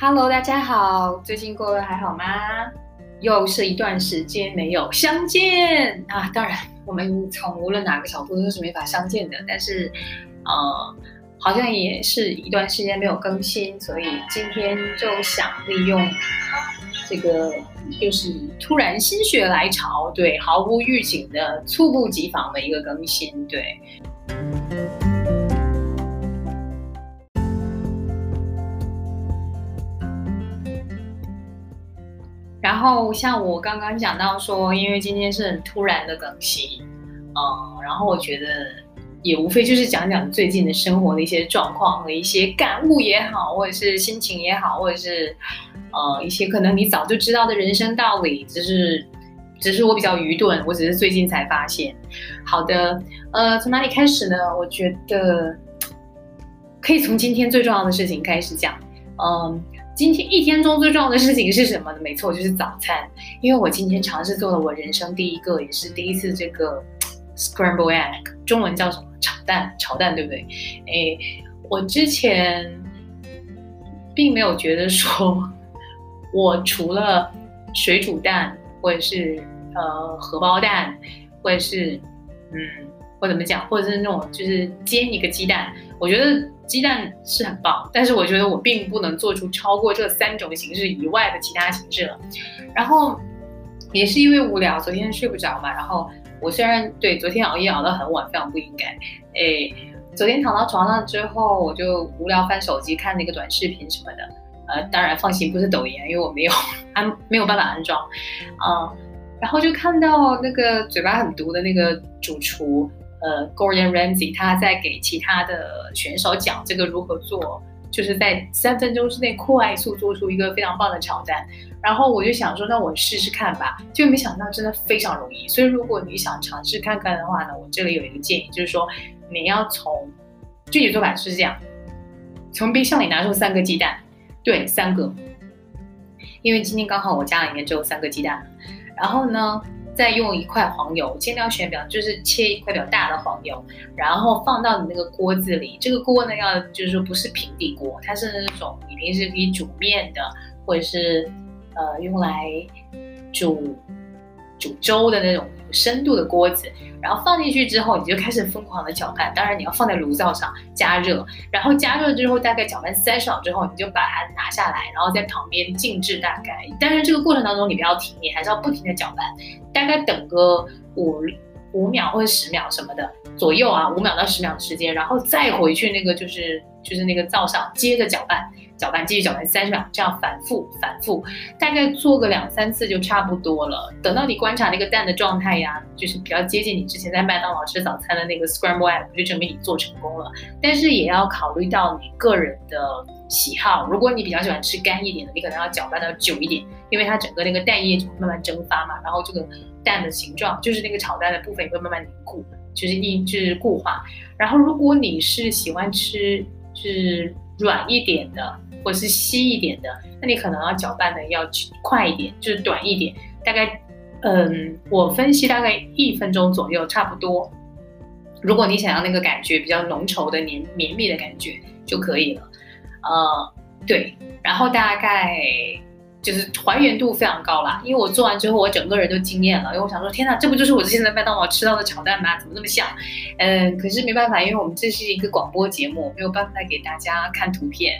Hello，大家好，最近过得还好吗？又是一段时间没有相见啊！当然，我们从无论哪个角度都是没法相见的。但是，呃，好像也是一段时间没有更新，所以今天就想利用这个，就是突然心血来潮，对，毫无预警的猝不及防的一个更新，对。然后像我刚刚讲到说，因为今天是很突然的更新，嗯，然后我觉得也无非就是讲讲最近的生活的一些状况和一些感悟也好，或者是心情也好，或者是呃一些可能你早就知道的人生道理，只是只是我比较愚钝，我只是最近才发现。好的，呃，从哪里开始呢？我觉得可以从今天最重要的事情开始讲，嗯。今天一天中最重要的事情是什么呢？没错，就是早餐。因为我今天尝试做了我人生第一个，也是第一次这个 scramble egg，中文叫什么？炒蛋，炒蛋，对不对？哎，我之前并没有觉得说，我除了水煮蛋，或者是呃荷包蛋，或者是嗯，或怎么讲，或者是那种就是煎一个鸡蛋，我觉得。鸡蛋是很棒，但是我觉得我并不能做出超过这三种形式以外的其他形式了。然后也是因为无聊，昨天睡不着嘛。然后我虽然对昨天熬夜熬到很晚，非常不应该。诶，昨天躺到床上之后，我就无聊翻手机看那个短视频什么的。呃，当然放心，不是抖音，因为我没有安没有办法安装。嗯，然后就看到那个嘴巴很毒的那个主厨。呃，Gordon Ramsay 他在给其他的选手讲这个如何做，就是在三分钟之内快速做出一个非常棒的炒蛋。然后我就想说，那我试试看吧。就没想到真的非常容易。所以如果你想尝试看看的话呢，我这里有一个建议，就是说你要从具体做法是这样：从冰箱里拿出三个鸡蛋，对，三个，因为今天刚好我家里面只有三个鸡蛋。然后呢？再用一块黄油，尽量选表就是切一块比较大的黄油，然后放到你那个锅子里。这个锅呢，要就是说不是平底锅，它是那种你平时可以煮面的，或者是呃用来煮煮粥的那种深度的锅子。然后放进去之后，你就开始疯狂的搅拌。当然你要放在炉灶上加热，然后加热之后大概搅拌三十秒之后，你就把它拿下来，然后在旁边静置大概。但是这个过程当中你不要停，你还是要不停的搅拌，大概等个五五秒或者十秒什么的左右啊，五秒到十秒的时间，然后再回去那个就是就是那个灶上接着搅拌。搅拌继续搅拌三十秒，这样反复反复，大概做个两三次就差不多了。等到你观察那个蛋的状态呀，就是比较接近你之前在麦当劳吃早餐的那个 scramble egg，就证明你做成功了。但是也要考虑到你个人的喜好，如果你比较喜欢吃干一点的，你可能要搅拌的久一点，因为它整个那个蛋液就会慢慢蒸发嘛，然后这个蛋的形状，就是那个炒蛋的部分也会慢慢凝固，就是硬就是固化。然后如果你是喜欢吃是软一点的。或是稀一点的，那你可能要搅拌的要快一点，就是短一点，大概，嗯，我分析大概一分钟左右，差不多。如果你想要那个感觉比较浓稠的黏绵密的感觉就可以了，呃，对，然后大概就是还原度非常高啦，因为我做完之后我整个人都惊艳了，因为我想说，天哪，这不就是我之前在麦当劳吃到的炒蛋吗？怎么那么像？嗯，可是没办法，因为我们这是一个广播节目，没有办法给大家看图片。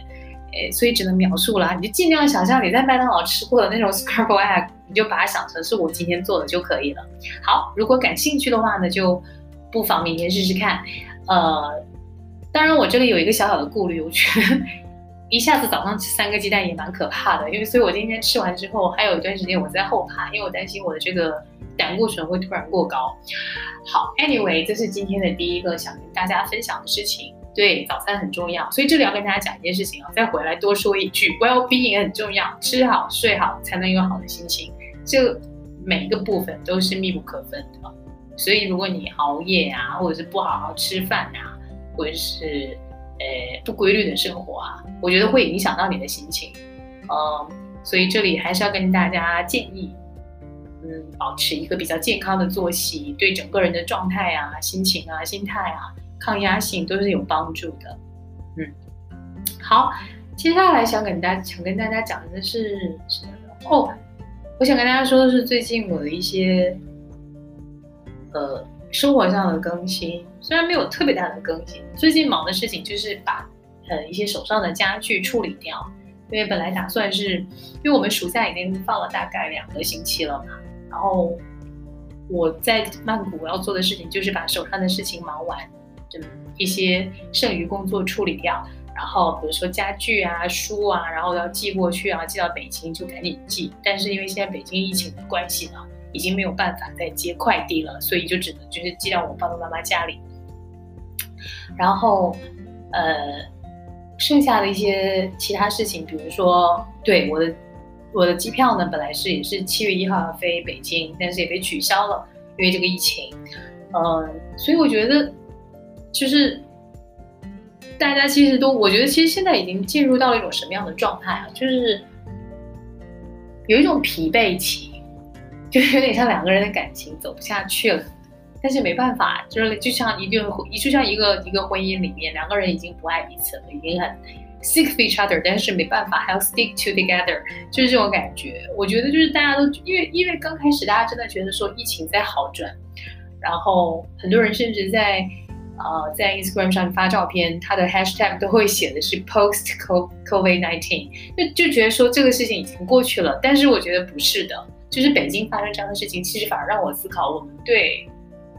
哎，所以只能描述了，你就尽量想象你在麦当劳吃过的那种 scramble egg，你就把它想成是我今天做的就可以了。好，如果感兴趣的话呢，就不妨明天试试看。呃，当然我这里有一个小小的顾虑，我觉得一下子早上吃三个鸡蛋也蛮可怕的，因为所以我今天吃完之后还有一段时间我在后怕，因为我担心我的这个胆固醇会突然过高。好，anyway，这是今天的第一个想跟大家分享的事情。对，早餐很重要，所以这里要跟大家讲一件事情啊，再回来多说一句，Well being 也很重要，吃好睡好才能有好的心情，这每一个部分都是密不可分的。所以如果你熬夜啊，或者是不好好吃饭啊，或者是呃不规律的生活啊，我觉得会影响到你的心情。嗯，所以这里还是要跟大家建议，嗯，保持一个比较健康的作息，对整个人的状态啊、心情啊、心态啊。抗压性都是有帮助的，嗯，好，接下来想跟大家想跟大家讲的是什么呢？哦，我想跟大家说的是最近我的一些呃生活上的更新，虽然没有特别大的更新，最近忙的事情就是把呃一些手上的家具处理掉，因为本来打算是，因为我们暑假已经放了大概两个星期了嘛，然后我在曼谷要做的事情就是把手上的事情忙完，就一些剩余工作处理掉。然后比如说家具啊、书啊，然后要寄过去啊，寄到北京就赶紧寄。但是因为现在北京疫情的关系呢，已经没有办法再接快递了，所以就只能就是寄到我爸爸妈妈家里。然后，呃，剩下的一些其他事情，比如说，对我的我的机票呢，本来是也是七月一号要飞北京，但是也被取消了，因为这个疫情。嗯，所以我觉得就是。大家其实都，我觉得其实现在已经进入到了一种什么样的状态啊？就是有一种疲惫期，就有点像两个人的感情走不下去了，但是没办法，就是就像一个就像一个一个婚姻里面，两个人已经不爱彼此了，已经很 sick of each other，但是没办法还要 stick to together，就是这种感觉。我觉得就是大家都因为因为刚开始大家真的觉得说疫情在好转，然后很多人甚至在。呃，在 Instagram 上发照片，他的 hashtag 都会写的是 post COVID nineteen，就就觉得说这个事情已经过去了。但是我觉得不是的，就是北京发生这样的事情，其实反而让我思考，我们对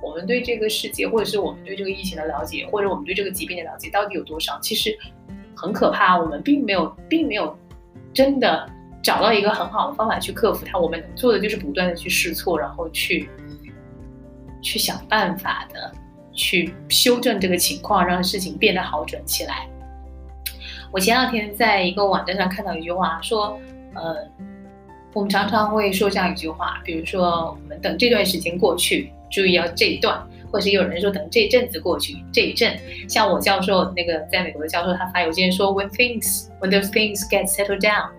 我们对这个世界，或者是我们对这个疫情的了解，或者我们对这个疾病的了解到底有多少？其实很可怕，我们并没有，并没有真的找到一个很好的方法去克服它。我们能做的就是不断的去试错，然后去去想办法的。去修正这个情况，让事情变得好转起来。我前两天在一个网站上看到一句话，说，呃，我们常常会说这样一句话，比如说，我们等这段时间过去，注意要这一段，或者有人说等这一阵子过去，这一阵。像我教授那个在美国的教授，他发邮件说，when things when those things get settled down，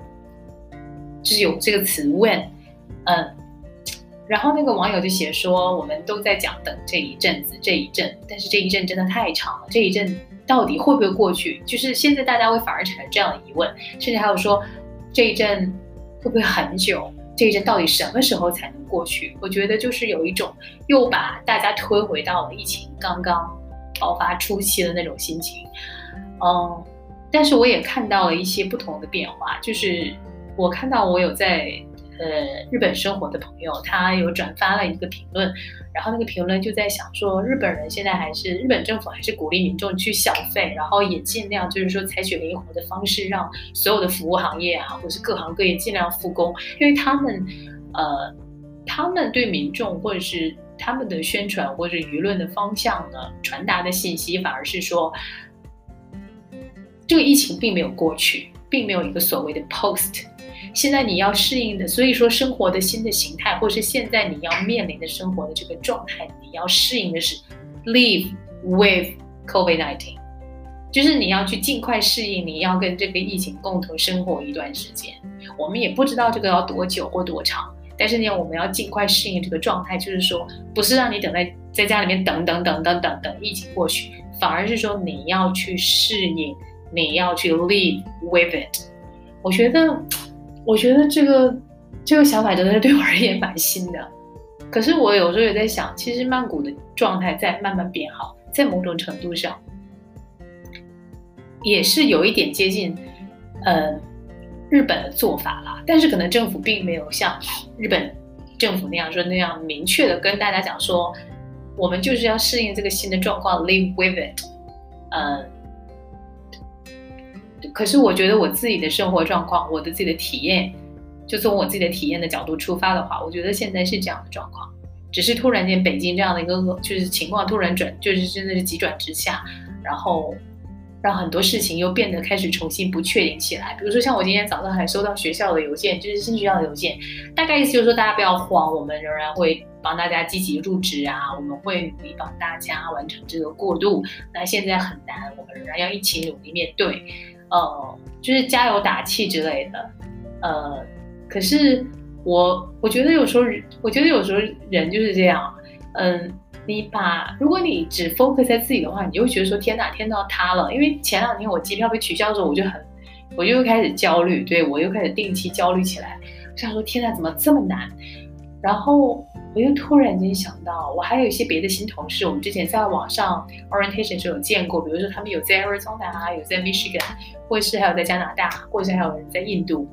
就是有这个词 when，嗯。然后那个网友就写说，我们都在讲等这一阵子这一阵，但是这一阵真的太长了，这一阵到底会不会过去？就是现在大家会反而产生这样的疑问，甚至还有说这一阵会不会很久？这一阵到底什么时候才能过去？我觉得就是有一种又把大家推回到了疫情刚刚爆发初期的那种心情。嗯，但是我也看到了一些不同的变化，就是我看到我有在。呃，日本生活的朋友，他有转发了一个评论，然后那个评论就在想说，日本人现在还是日本政府还是鼓励民众去消费，然后也尽量就是说采取灵活的方式，让所有的服务行业啊，或是各行各业尽量复工，因为他们，呃，他们对民众或者是他们的宣传或者舆论的方向呢，传达的信息反而是说，这个疫情并没有过去，并没有一个所谓的 post。现在你要适应的，所以说生活的新的形态，或是现在你要面临的生活的这个状态，你要适应的是 live with COVID-19，就是你要去尽快适应，你要跟这个疫情共同生活一段时间。我们也不知道这个要多久或多长，但是呢，我们要尽快适应这个状态，就是说，不是让你等在在家里面等等等等等等疫情过去，反而是说你要去适应，你要去 live with it。我觉得。我觉得这个这个想法真的是对我而言蛮新的，可是我有时候也在想，其实曼谷的状态在慢慢变好，在某种程度上也是有一点接近，呃，日本的做法了。但是可能政府并没有像日本政府那样说那样明确的跟大家讲说，我们就是要适应这个新的状况，live with it，嗯。可是我觉得我自己的生活状况，我的自己的体验，就从我自己的体验的角度出发的话，我觉得现在是这样的状况，只是突然间北京这样的一个就是情况突然转，就是真的是急转直下，然后让很多事情又变得开始重新不确定起来。比如说像我今天早上还收到学校的邮件，就是新学校的邮件，大概意思就是说大家不要慌，我们仍然会帮大家积极入职啊，我们会努力帮大家完成这个过渡。那现在很难，我们仍然要一起努力面对。呃，就是加油打气之类的，呃，可是我我觉得有时候，我觉得有时候人就是这样，嗯，你把如果你只 focus 在自己的话，你就会觉得说天哪，天都要塌了。因为前两天我机票被取消的时候，我就很我就又开始焦虑，对我又开始定期焦虑起来。我想说，天哪，怎么这么难？然后我又突然间想到，我还有一些别的新同事，我们之前在网上 orientation 时有见过，比如说他们有在 Arizona，有在 Michigan，或是还有在加拿大，或者是还有人在印度。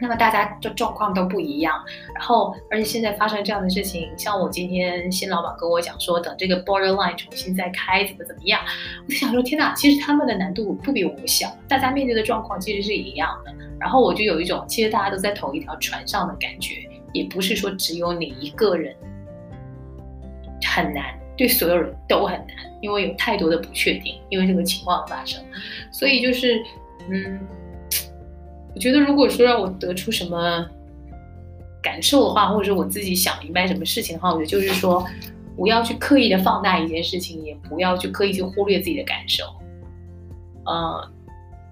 那么大家的状况都不一样，然后而且现在发生这样的事情，像我今天新老板跟我讲说，等这个 borderline 重新再开怎么怎么样，我就想说天哪，其实他们的难度不比我们小，大家面对的状况其实是一样的。然后我就有一种其实大家都在同一条船上的感觉，也不是说只有你一个人很难，对所有人都很难，因为有太多的不确定，因为这个情况发生，所以就是嗯。我觉得，如果说让我得出什么感受的话，或者说我自己想明白什么事情的话，我觉得就是说，不要去刻意的放大一件事情，也不要去刻意去忽略自己的感受。呃，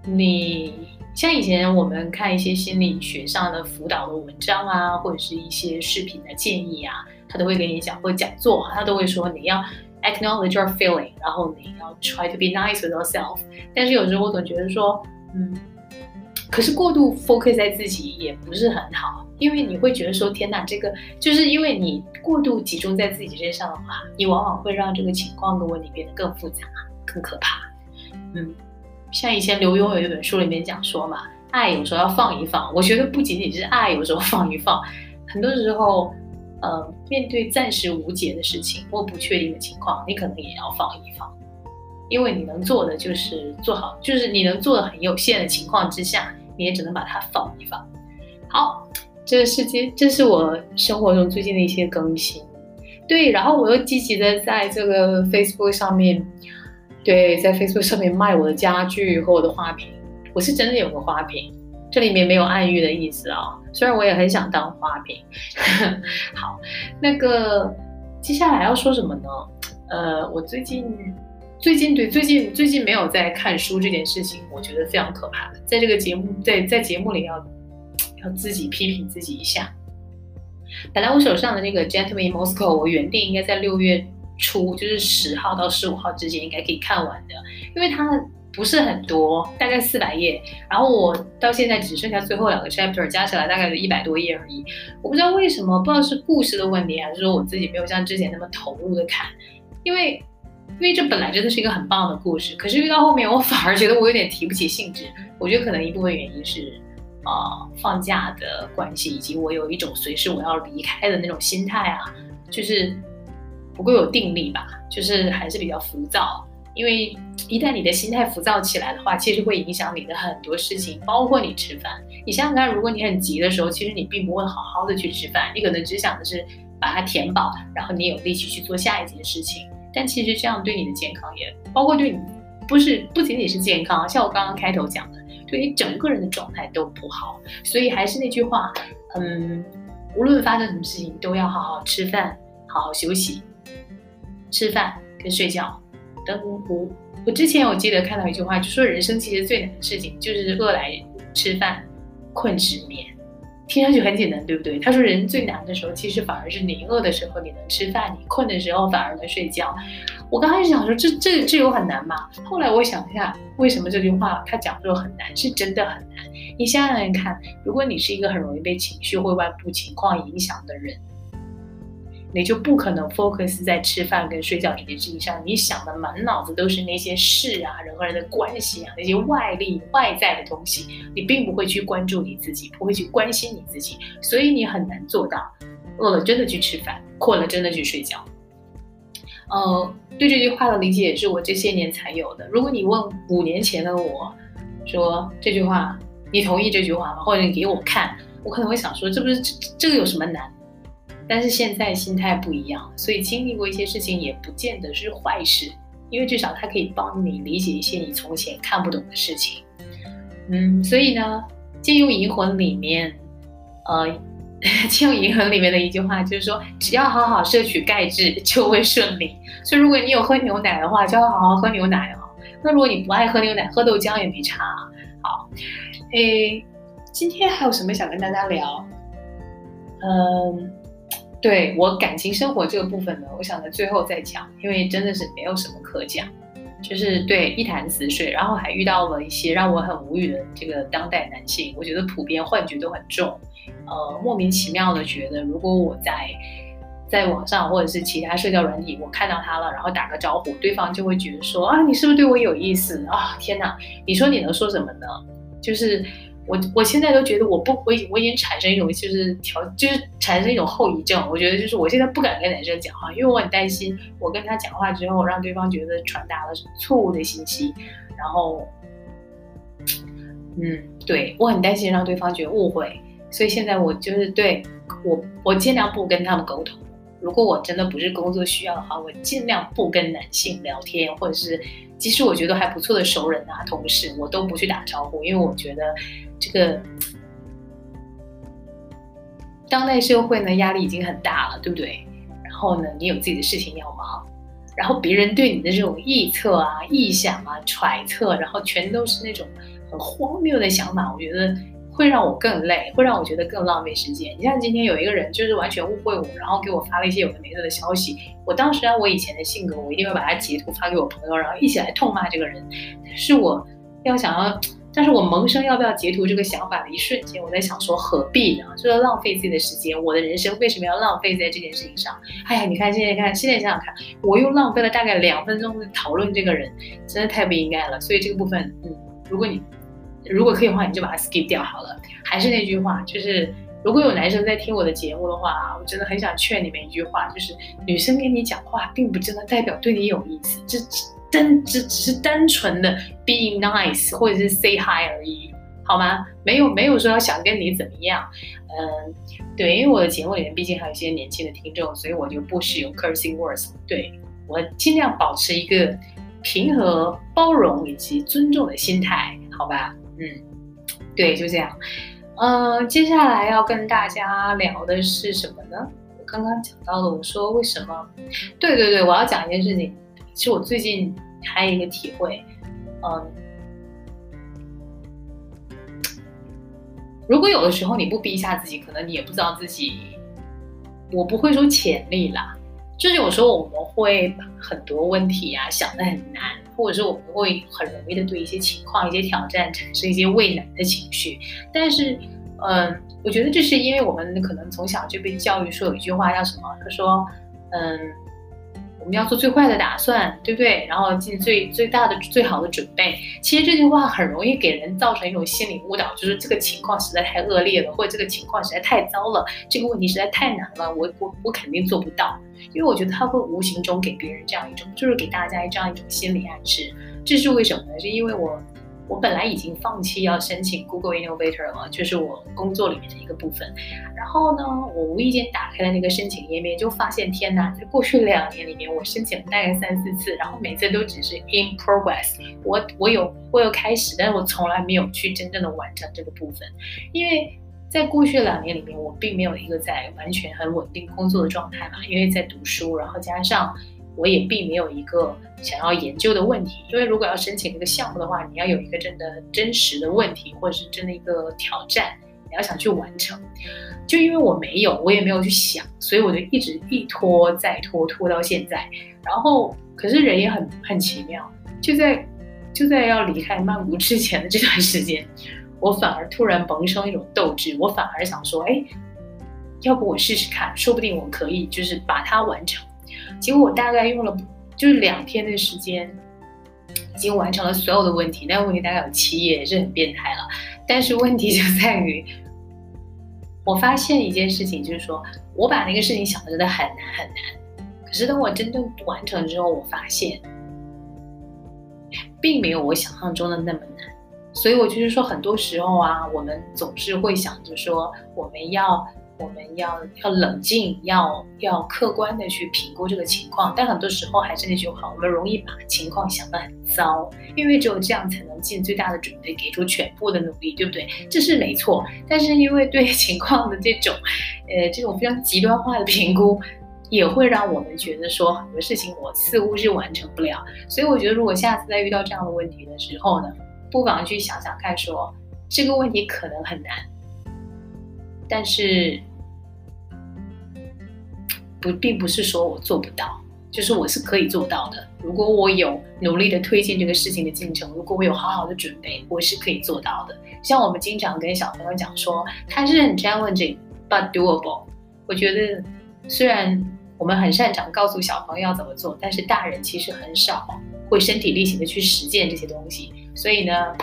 你像以前我们看一些心理学上的辅导的文章啊，或者是一些视频的建议啊，他都会跟你讲，或者讲座，他都会说你要 acknowledge your feeling，然后你要 try to be nice with yourself。但是有时候我总觉得说，嗯。可是过度 focus 在自己也不是很好，因为你会觉得说天哪，这个就是因为你过度集中在自己身上的话，你往往会让这个情况跟问题变得更复杂、更可怕。嗯，像以前刘墉有一本书里面讲说嘛，爱有时候要放一放。我觉得不仅仅是爱有时候放一放，很多时候，呃，面对暂时无解的事情或不确定的情况，你可能也要放一放。因为你能做的就是做好，就是你能做的很有限的情况之下，你也只能把它放一放。好，这个世界，这是我生活中最近的一些更新。对，然后我又积极的在这个 Facebook 上面，对，在 Facebook 上面卖我的家具和我的花瓶。我是真的有个花瓶，这里面没有暗喻的意思啊。虽然我也很想当花瓶。好，那个接下来要说什么呢？呃，我最近。最近对最近最近没有在看书这件事情，我觉得非常可怕。在这个节目在在节目里要要自己批评自己一下。本来我手上的那个《Gentleman Moscow》，我原定应该在六月初，就是十号到十五号之间应该可以看完的，因为它不是很多，大概四百页。然后我到现在只剩下最后两个 chapter，加起来大概是一百多页而已。我不知道为什么，不知道是故事的问题，还是说我自己没有像之前那么投入的看，因为。因为这本来真的是一个很棒的故事，可是遇到后面，我反而觉得我有点提不起兴致。我觉得可能一部分原因是，啊，放假的关系，以及我有一种随时我要离开的那种心态啊，就是不够有定力吧，就是还是比较浮躁。因为一旦你的心态浮躁起来的话，其实会影响你的很多事情，包括你吃饭。你想想看，如果你很急的时候，其实你并不会好好的去吃饭，你可能只想的是把它填饱，然后你有力气去做下一件事情。但其实这样对你的健康也包括对你，不是不仅仅是健康，像我刚刚开头讲的，对你整个人的状态都不好。所以还是那句话，嗯，无论发生什么事情，都要好好吃饭，好好休息，吃饭跟睡觉。等我我之前我记得看到一句话，就说人生其实最难的事情就是饿来吃饭，困失眠。听上去很简单，对不对？他说，人最难的时候，其实反而是你饿的时候你能吃饭，你困的时候反而能睡觉。我刚开始想说，这这这有很难吗？后来我想一下，为什么这句话他讲说很难，是真的很难。你想想看，如果你是一个很容易被情绪或外部情况影响的人。你就不可能 focus 在吃饭跟睡觉这件事情上，你想的满脑子都是那些事啊，人和人的关系啊，那些外力外在的东西，你并不会去关注你自己，不会去关心你自己，所以你很难做到饿了真的去吃饭，困了真的去睡觉。呃，对这句话的理解也是我这些年才有的。如果你问五年前的我，说这句话，你同意这句话吗？或者你给我看，我可能会想说，这不是这这个有什么难？但是现在心态不一样，所以经历过一些事情也不见得是坏事，因为至少它可以帮你理解一些你从前看不懂的事情。嗯，所以呢，《借用银魂》里面，呃，《借用银魂》里面的一句话就是说，只要好好摄取钙质就会顺利。所以如果你有喝牛奶的话，就要好好喝牛奶啊。那如果你不爱喝牛奶，喝豆浆也没差。好，诶，今天还有什么想跟大家聊？嗯。对我感情生活这个部分呢，我想在最后再讲，因为真的是没有什么可讲。就是对一潭死水，然后还遇到了一些让我很无语的这个当代男性，我觉得普遍幻觉都很重，呃，莫名其妙的觉得如果我在在网上或者是其他社交软体，我看到他了，然后打个招呼，对方就会觉得说啊，你是不是对我有意思啊？天哪，你说你能说什么呢？就是。我我现在都觉得我不我已我已经产生一种就是调就是产生一种后遗症，我觉得就是我现在不敢跟男生讲话，因为我很担心我跟他讲话之后让对方觉得传达了错误的信息，然后，嗯，对我很担心让对方觉得误会，所以现在我就是对我我尽量不跟他们沟通。如果我真的不是工作需要的话，我尽量不跟男性聊天，或者是即使我觉得还不错的熟人啊、同事，我都不去打招呼，因为我觉得这个当代社会呢压力已经很大了，对不对？然后呢，你有自己的事情要忙，然后别人对你的这种臆测啊、臆想啊、揣测，然后全都是那种很荒谬的想法，我觉得。会让我更累，会让我觉得更浪费时间。你像今天有一个人就是完全误会我，然后给我发了一些有的没的的消息。我当时按我以前的性格，我一定会把他截图发给我朋友，然后一起来痛骂这个人。是我要想要，但是我萌生要不要截图这个想法的一瞬间，我在想说何必呢？就是浪费自己的时间。我的人生为什么要浪费在这件事情上？哎呀，你看现在看，现在想想看，我又浪费了大概两分钟讨论这个人，真的太不应该了。所以这个部分，嗯，如果你。如果可以的话，你就把它 skip 掉好了。还是那句话，就是如果有男生在听我的节目的话，我真的很想劝你们一句话，就是女生跟你讲话，并不真的代表对你有意思，这单只只是单纯的 being nice 或者是 say hi 而已，好吗？没有没有说要想跟你怎么样。嗯，对，因为我的节目里面毕竟还有一些年轻的听众，所以我就不使用 cursing words。对我尽量保持一个平和、包容以及尊重的心态，好吧？嗯，对，就这样。嗯，接下来要跟大家聊的是什么呢？我刚刚讲到了，我说为什么？对对对，我要讲一件事情，是我最近还有一个体会。嗯，如果有的时候你不逼一下自己，可能你也不知道自己，我不会说潜力啦，就是有时候我们会把很多问题啊想得很难。或者是我们会很容易的对一些情况、一些挑战产生一些畏难的情绪，但是，嗯，我觉得这是因为我们可能从小就被教育说有一句话叫什么？他说，嗯。我们要做最坏的打算，对不对？然后尽最最大的、最好的准备。其实这句话很容易给人造成一种心理误导，就是这个情况实在太恶劣了，或者这个情况实在太糟了，这个问题实在太难了，我我我肯定做不到。因为我觉得他会无形中给别人这样一种，就是给大家这样一种心理暗示。这是为什么呢？是因为我。我本来已经放弃要申请 Google Innovator 了，就是我工作里面的一个部分。然后呢，我无意间打开了那个申请页面，就发现天哪，在过去两年里面，我申请了大概三四次，然后每次都只是 in progress。我我有我有开始，但是我从来没有去真正的完成这个部分，因为在过去两年里面，我并没有一个在完全很稳定工作的状态嘛，因为在读书，然后加上。我也并没有一个想要研究的问题，因为如果要申请这个项目的话，你要有一个真的真实的问题，或者是真的一个挑战，你要想去完成。就因为我没有，我也没有去想，所以我就一直一拖再拖，拖到现在。然后，可是人也很很奇妙，就在就在要离开曼谷之前的这段时间，我反而突然萌生一种斗志，我反而想说，哎，要不我试试看，说不定我可以就是把它完成。结果我大概用了就是两天的时间，已经完成了所有的问题。那个问题大概有七页，也是很变态了。但是问题就在于，我发现一件事情，就是说我把那个事情想的真的很难很难。可是等我真正完成之后，我发现，并没有我想象中的那么难。所以我就是说，很多时候啊，我们总是会想着说，我们要。我们要要冷静，要要客观的去评估这个情况，但很多时候还是那句话，我们容易把情况想得很糟，因为只有这样才能尽最大的准备，给出全部的努力，对不对？这是没错。但是因为对 情况的这种，呃，这种非常极端化的评估，也会让我们觉得说很多事情我似乎是完成不了。所以我觉得，如果下次再遇到这样的问题的时候呢，不妨去想想看，说这个问题可能很难。但是，不，并不是说我做不到，就是我是可以做到的。如果我有努力的推进这个事情的进程，如果我有好好的准备，我是可以做到的。像我们经常跟小朋友讲说，它是很 challenging but doable。我觉得虽然我们很擅长告诉小朋友要怎么做，但是大人其实很少会身体力行的去实践这些东西。所以呢，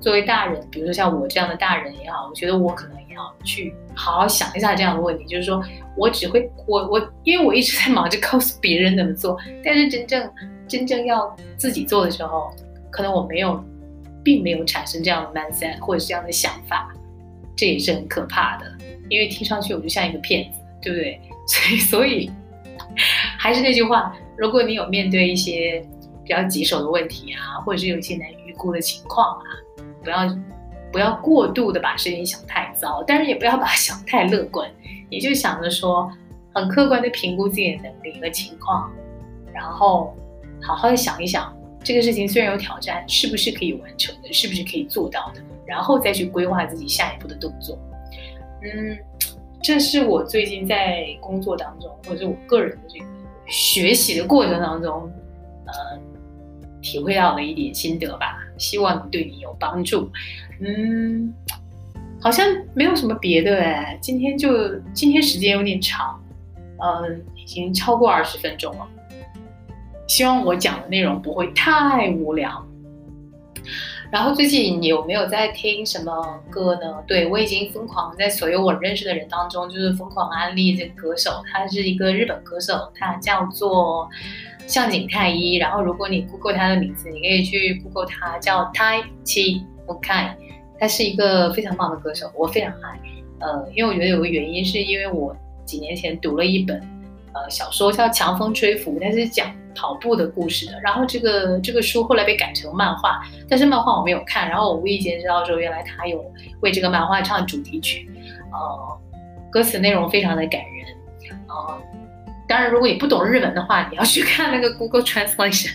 作为大人，比如说像我这样的大人也好，我觉得我可能也要去好好想一下这样的问题，就是说我只会我我，因为我一直在忙着 告诉别人怎么做，但是真正真正要自己做的时候，可能我没有，并没有产生这样的 mindset 或者这样的想法，这也是很可怕的，因为听上去我就像一个骗子，对不对？所以所以 还是那句话，如果你有面对一些比较棘手的问题啊，或者是有一些难预估的情况啊，不要不要过度的把事情想太糟，但是也不要把想太乐观，你就想着说很客观的评估自己的能力和情况，然后好好的想一想这个事情虽然有挑战，是不是可以完成的，是不是可以做到的，然后再去规划自己下一步的动作。嗯，这是我最近在工作当中，或者是我个人的这个学习的过程当中，呃。体会到了一点心得吧，希望对你有帮助。嗯，好像没有什么别的哎，今天就今天时间有点长，嗯，已经超过二十分钟了。希望我讲的内容不会太无聊。然后最近有没有在听什么歌呢？对我已经疯狂在所有我认识的人当中，就是疯狂安利这个歌手，他是一个日本歌手，他叫做。向井太一，然后如果你 Google 他的名字，你可以去 Google 他，叫 Tai Chi Mukai，他是一个非常棒的歌手，我非常爱。呃，因为我觉得有个原因，是因为我几年前读了一本呃小说叫《强风吹拂》，它是讲跑步的故事的。然后这个这个书后来被改成漫画，但是漫画我没有看。然后我无意间知道说，原来他有为这个漫画唱主题曲，呃，歌词内容非常的感人，呃。当然，如果你不懂日文的话，你要去看那个 Google Translation。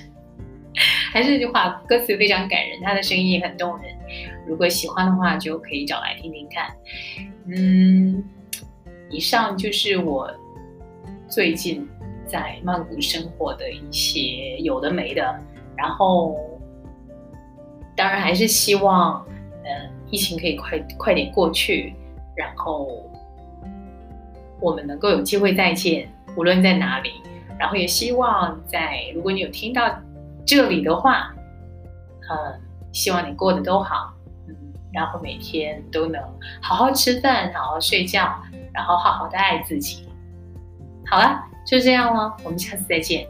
还是那句话，歌词非常感人，他的声音也很动人。如果喜欢的话，就可以找来听听看。嗯，以上就是我最近在曼谷生活的一些有的没的。然后，当然还是希望，呃，疫情可以快快点过去，然后我们能够有机会再见。无论在哪里，然后也希望在如果你有听到这里的话，嗯，希望你过得都好，嗯，然后每天都能好好吃饭，好好睡觉，然后好好的爱自己。好了，就这样了，我们下次再见。